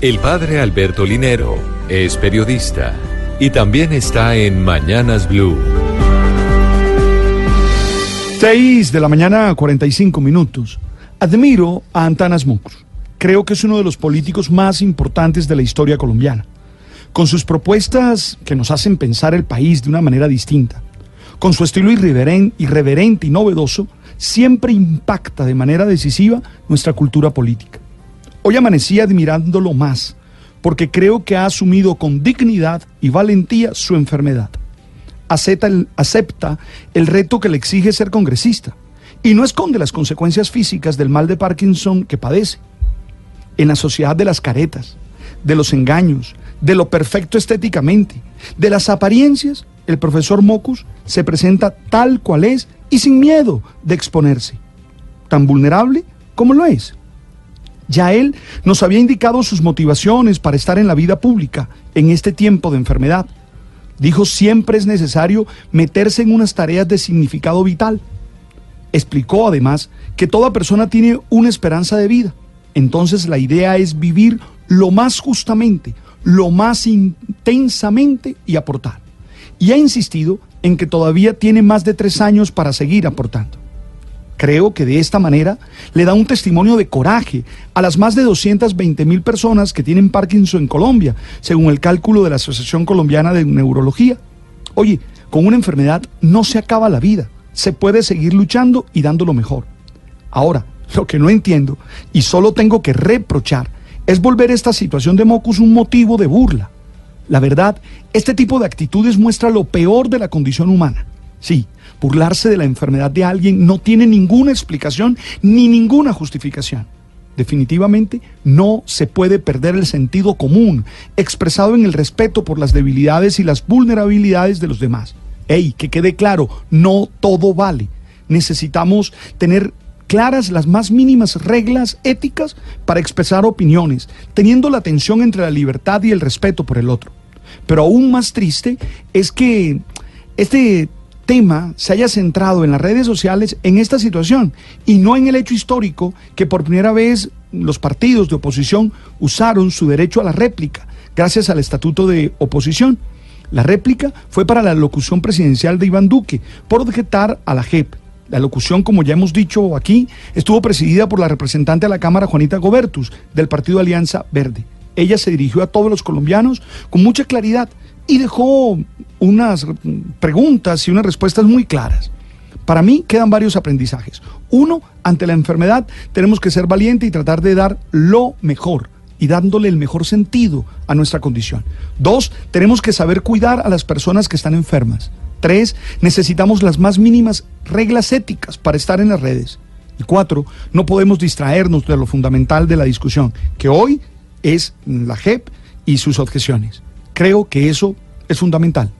El padre Alberto Linero es periodista y también está en Mañanas Blue. 6 de la mañana, 45 minutos. Admiro a Antanas Mocus. Creo que es uno de los políticos más importantes de la historia colombiana. Con sus propuestas que nos hacen pensar el país de una manera distinta. Con su estilo irreveren- irreverente y novedoso, siempre impacta de manera decisiva nuestra cultura política. Hoy amanecí admirándolo más, porque creo que ha asumido con dignidad y valentía su enfermedad acepta el, reto que le exige ser congresista y no esconde las consecuencias físicas del mal de Parkinson que padece. En la sociedad de las caretas, de los engaños, de lo perfecto estéticamente, de las apariencias, el profesor Mocus se presenta tal cual es y sin miedo de exponerse, tan vulnerable como lo es. Ya él nos había indicado sus motivaciones para estar en la vida pública en este tiempo de enfermedad. Dijo siempre es necesario meterse en unas tareas de significado vital. Explicó además que toda persona tiene una esperanza de vida. Entonces la idea es vivir lo más justamente, lo más intensamente y aportar. Y ha insistido en que todavía tiene más de tres años para seguir aportando. Creo que de esta manera le da un testimonio de coraje a las más de 220 mil personas que tienen Parkinson en Colombia, según el cálculo de la Asociación Colombiana de Neurología. Oye, con una enfermedad no se acaba la vida, se puede seguir luchando y dando lo mejor. Ahora, lo que no entiendo y solo tengo que reprochar es volver esta situación de Mocus un motivo de burla. La verdad, este tipo de actitudes muestra lo peor de la condición humana. Sí, burlarse de la enfermedad de alguien no tiene ninguna explicación ni ninguna justificación. Definitivamente no se puede perder el sentido común expresado en el respeto por las debilidades y las vulnerabilidades de los demás. Ey, que quede claro, no todo vale. Necesitamos tener claras las más mínimas reglas éticas para expresar opiniones, teniendo la tensión entre la libertad y el respeto por el otro. Pero aún más triste es que este tema se haya centrado en las redes sociales en esta situación y no en el hecho histórico que por primera vez los partidos de oposición usaron su derecho a la réplica gracias al estatuto de oposición. La réplica fue para la locución presidencial de Iván Duque por objetar a la JEP. La locución, como ya hemos dicho aquí, estuvo presidida por la representante de la Cámara, Juanita Gobertus, del Partido Alianza Verde. Ella se dirigió a todos los colombianos con mucha claridad y dejó unas preguntas y unas respuestas muy claras. Para mí quedan varios aprendizajes. Uno, ante la enfermedad tenemos que ser valientes y tratar de dar lo mejor y dándole el mejor sentido a nuestra condición. Dos, tenemos que saber cuidar a las personas que están enfermas. Tres, necesitamos las más mínimas reglas éticas para estar en las redes. Y cuatro, no podemos distraernos de lo fundamental de la discusión, que hoy es la JEP y sus objeciones. Creo que eso es fundamental.